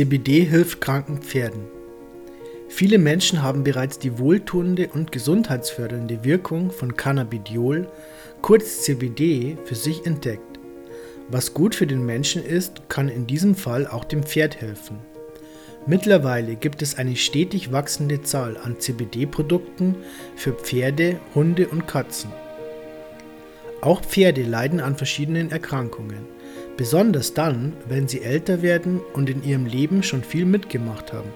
CBD hilft kranken Pferden. Viele Menschen haben bereits die wohltuende und gesundheitsfördernde Wirkung von Cannabidiol, kurz CBD, für sich entdeckt. Was gut für den Menschen ist, kann in diesem Fall auch dem Pferd helfen. Mittlerweile gibt es eine stetig wachsende Zahl an CBD-Produkten für Pferde, Hunde und Katzen. Auch Pferde leiden an verschiedenen Erkrankungen, besonders dann, wenn sie älter werden und in ihrem Leben schon viel mitgemacht haben.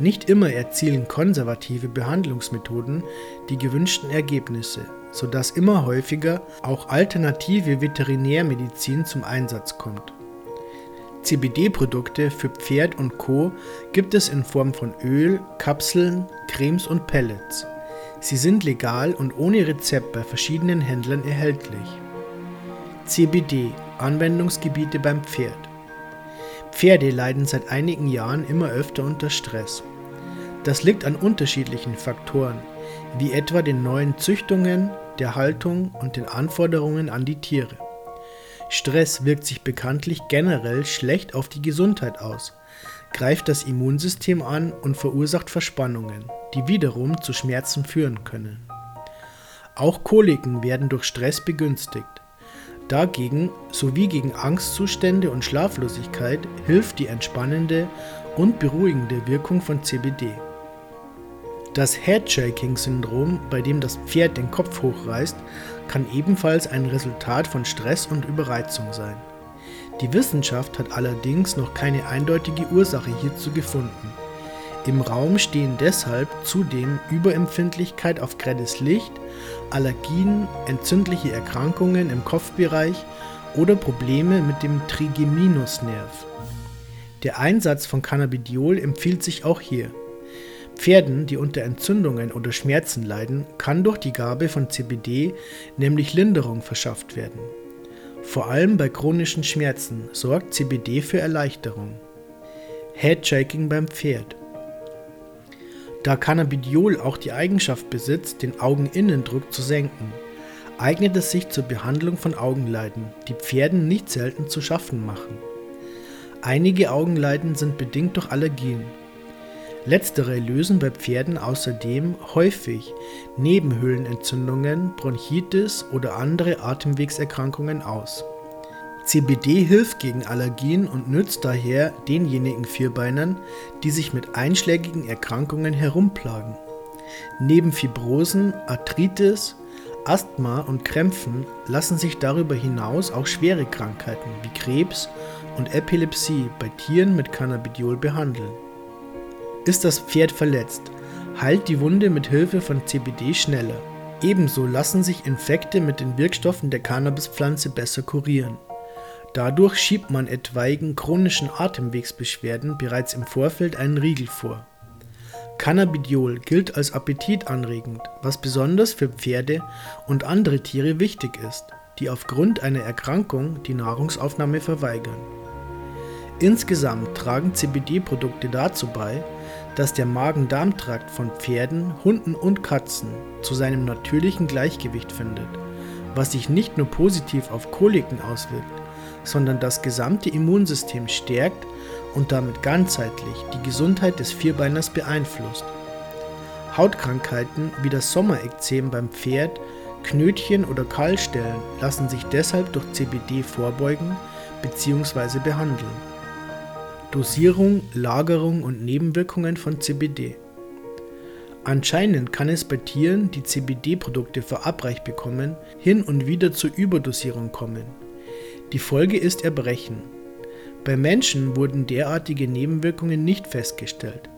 Nicht immer erzielen konservative Behandlungsmethoden die gewünschten Ergebnisse, sodass immer häufiger auch alternative Veterinärmedizin zum Einsatz kommt. CBD-Produkte für Pferd und Co. gibt es in Form von Öl, Kapseln, Cremes und Pellets. Sie sind legal und ohne Rezept bei verschiedenen Händlern erhältlich. CBD Anwendungsgebiete beim Pferd. Pferde leiden seit einigen Jahren immer öfter unter Stress. Das liegt an unterschiedlichen Faktoren, wie etwa den neuen Züchtungen, der Haltung und den Anforderungen an die Tiere. Stress wirkt sich bekanntlich generell schlecht auf die Gesundheit aus, greift das Immunsystem an und verursacht Verspannungen, die wiederum zu Schmerzen führen können. Auch Koliken werden durch Stress begünstigt. Dagegen sowie gegen Angstzustände und Schlaflosigkeit hilft die entspannende und beruhigende Wirkung von CBD. Das Headshaking-Syndrom, bei dem das Pferd den Kopf hochreißt, kann ebenfalls ein Resultat von Stress und Überreizung sein. Die Wissenschaft hat allerdings noch keine eindeutige Ursache hierzu gefunden. Im Raum stehen deshalb zudem Überempfindlichkeit auf grelles Licht, Allergien, entzündliche Erkrankungen im Kopfbereich oder Probleme mit dem Trigeminusnerv. Der Einsatz von Cannabidiol empfiehlt sich auch hier. Pferden, die unter Entzündungen oder Schmerzen leiden, kann durch die Gabe von CBD nämlich Linderung verschafft werden. Vor allem bei chronischen Schmerzen sorgt CBD für Erleichterung. Headshaking beim Pferd. Da Cannabidiol auch die Eigenschaft besitzt, den Augeninnendruck zu senken, eignet es sich zur Behandlung von Augenleiden, die Pferden nicht selten zu schaffen machen. Einige Augenleiden sind bedingt durch Allergien Letztere lösen bei Pferden außerdem häufig Nebenhöhlenentzündungen, Bronchitis oder andere Atemwegserkrankungen aus. CBD hilft gegen Allergien und nützt daher denjenigen Vierbeinern, die sich mit einschlägigen Erkrankungen herumplagen. Neben Fibrosen, Arthritis, Asthma und Krämpfen lassen sich darüber hinaus auch schwere Krankheiten wie Krebs und Epilepsie bei Tieren mit Cannabidiol behandeln. Ist das Pferd verletzt, heilt die Wunde mit Hilfe von CBD schneller. Ebenso lassen sich Infekte mit den Wirkstoffen der Cannabispflanze besser kurieren. Dadurch schiebt man etwaigen chronischen Atemwegsbeschwerden bereits im Vorfeld einen Riegel vor. Cannabidiol gilt als appetitanregend, was besonders für Pferde und andere Tiere wichtig ist, die aufgrund einer Erkrankung die Nahrungsaufnahme verweigern. Insgesamt tragen CBD-Produkte dazu bei, dass der Magen-Darm-Trakt von Pferden, Hunden und Katzen zu seinem natürlichen Gleichgewicht findet, was sich nicht nur positiv auf Koliken auswirkt, sondern das gesamte Immunsystem stärkt und damit ganzheitlich die Gesundheit des Vierbeiners beeinflusst. Hautkrankheiten wie das Sommerekzem beim Pferd, Knötchen oder Kahlstellen lassen sich deshalb durch CBD vorbeugen bzw. behandeln. Dosierung, Lagerung und Nebenwirkungen von CBD. Anscheinend kann es bei Tieren, die CBD-Produkte verabreicht bekommen, hin und wieder zur Überdosierung kommen. Die Folge ist Erbrechen. Bei Menschen wurden derartige Nebenwirkungen nicht festgestellt.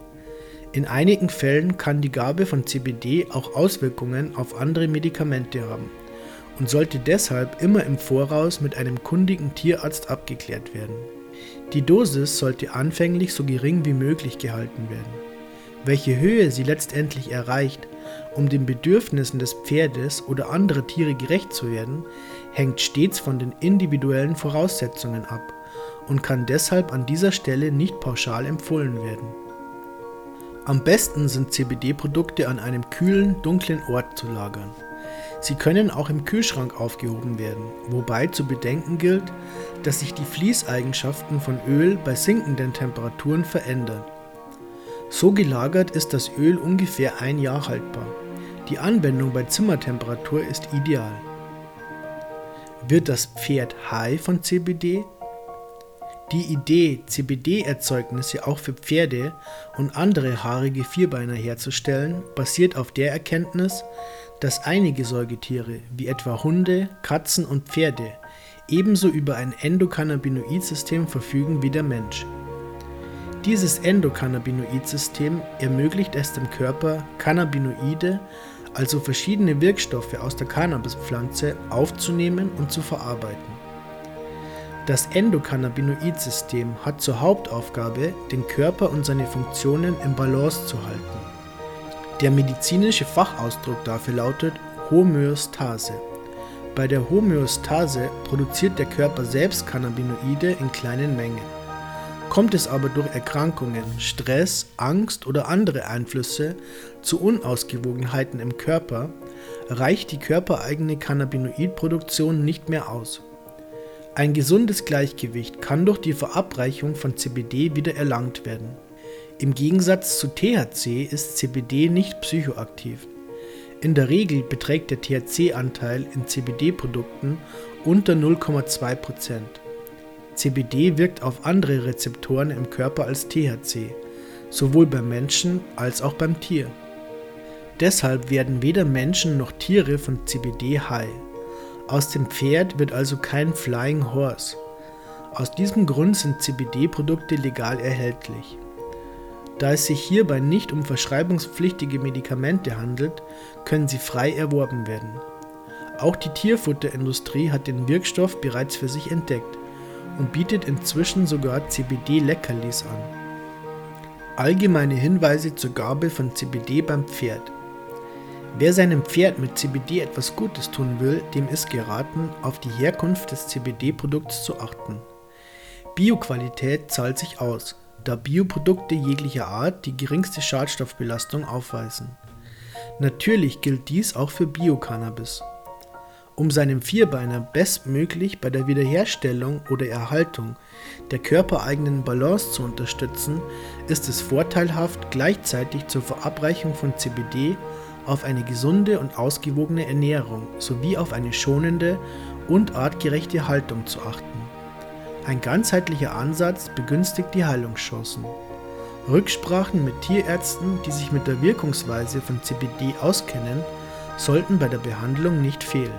In einigen Fällen kann die Gabe von CBD auch Auswirkungen auf andere Medikamente haben und sollte deshalb immer im Voraus mit einem kundigen Tierarzt abgeklärt werden. Die Dosis sollte anfänglich so gering wie möglich gehalten werden. Welche Höhe sie letztendlich erreicht, um den Bedürfnissen des Pferdes oder anderer Tiere gerecht zu werden, hängt stets von den individuellen Voraussetzungen ab und kann deshalb an dieser Stelle nicht pauschal empfohlen werden. Am besten sind CBD-Produkte an einem kühlen, dunklen Ort zu lagern. Sie können auch im Kühlschrank aufgehoben werden, wobei zu bedenken gilt, dass sich die Fließeigenschaften von Öl bei sinkenden Temperaturen verändern. So gelagert ist das Öl ungefähr ein Jahr haltbar. Die Anwendung bei Zimmertemperatur ist ideal. Wird das Pferd high von CBD? Die Idee, CBD-Erzeugnisse auch für Pferde und andere haarige Vierbeiner herzustellen, basiert auf der Erkenntnis, dass einige Säugetiere, wie etwa Hunde, Katzen und Pferde, ebenso über ein Endokannabinoid-System verfügen wie der Mensch. Dieses Endokannabinoid-System ermöglicht es dem Körper, Cannabinoide, also verschiedene Wirkstoffe aus der Cannabispflanze, aufzunehmen und zu verarbeiten. Das Endokannabinoid-System hat zur Hauptaufgabe, den Körper und seine Funktionen im Balance zu halten. Der medizinische Fachausdruck dafür lautet Homöostase. Bei der Homöostase produziert der Körper selbst Cannabinoide in kleinen Mengen. Kommt es aber durch Erkrankungen, Stress, Angst oder andere Einflüsse zu Unausgewogenheiten im Körper, reicht die körpereigene Cannabinoidproduktion nicht mehr aus. Ein gesundes Gleichgewicht kann durch die Verabreichung von CBD wieder erlangt werden. Im Gegensatz zu THC ist CBD nicht psychoaktiv. In der Regel beträgt der THC-Anteil in CBD-Produkten unter 0,2%. CBD wirkt auf andere Rezeptoren im Körper als THC, sowohl beim Menschen als auch beim Tier. Deshalb werden weder Menschen noch Tiere von CBD high. Aus dem Pferd wird also kein Flying Horse. Aus diesem Grund sind CBD-Produkte legal erhältlich. Da es sich hierbei nicht um verschreibungspflichtige Medikamente handelt, können sie frei erworben werden. Auch die Tierfutterindustrie hat den Wirkstoff bereits für sich entdeckt und bietet inzwischen sogar CBD-Leckerlis an. Allgemeine Hinweise zur Gabe von CBD beim Pferd. Wer seinem Pferd mit CBD etwas Gutes tun will, dem ist geraten, auf die Herkunft des CBD-Produkts zu achten. Bioqualität zahlt sich aus, da Bioprodukte jeglicher Art die geringste Schadstoffbelastung aufweisen. Natürlich gilt dies auch für Biocannabis. Um seinem Vierbeiner bestmöglich bei der Wiederherstellung oder Erhaltung der körpereigenen Balance zu unterstützen, ist es vorteilhaft, gleichzeitig zur Verabreichung von CBD auf eine gesunde und ausgewogene Ernährung sowie auf eine schonende und artgerechte Haltung zu achten. Ein ganzheitlicher Ansatz begünstigt die Heilungschancen. Rücksprachen mit Tierärzten, die sich mit der Wirkungsweise von CBD auskennen, sollten bei der Behandlung nicht fehlen.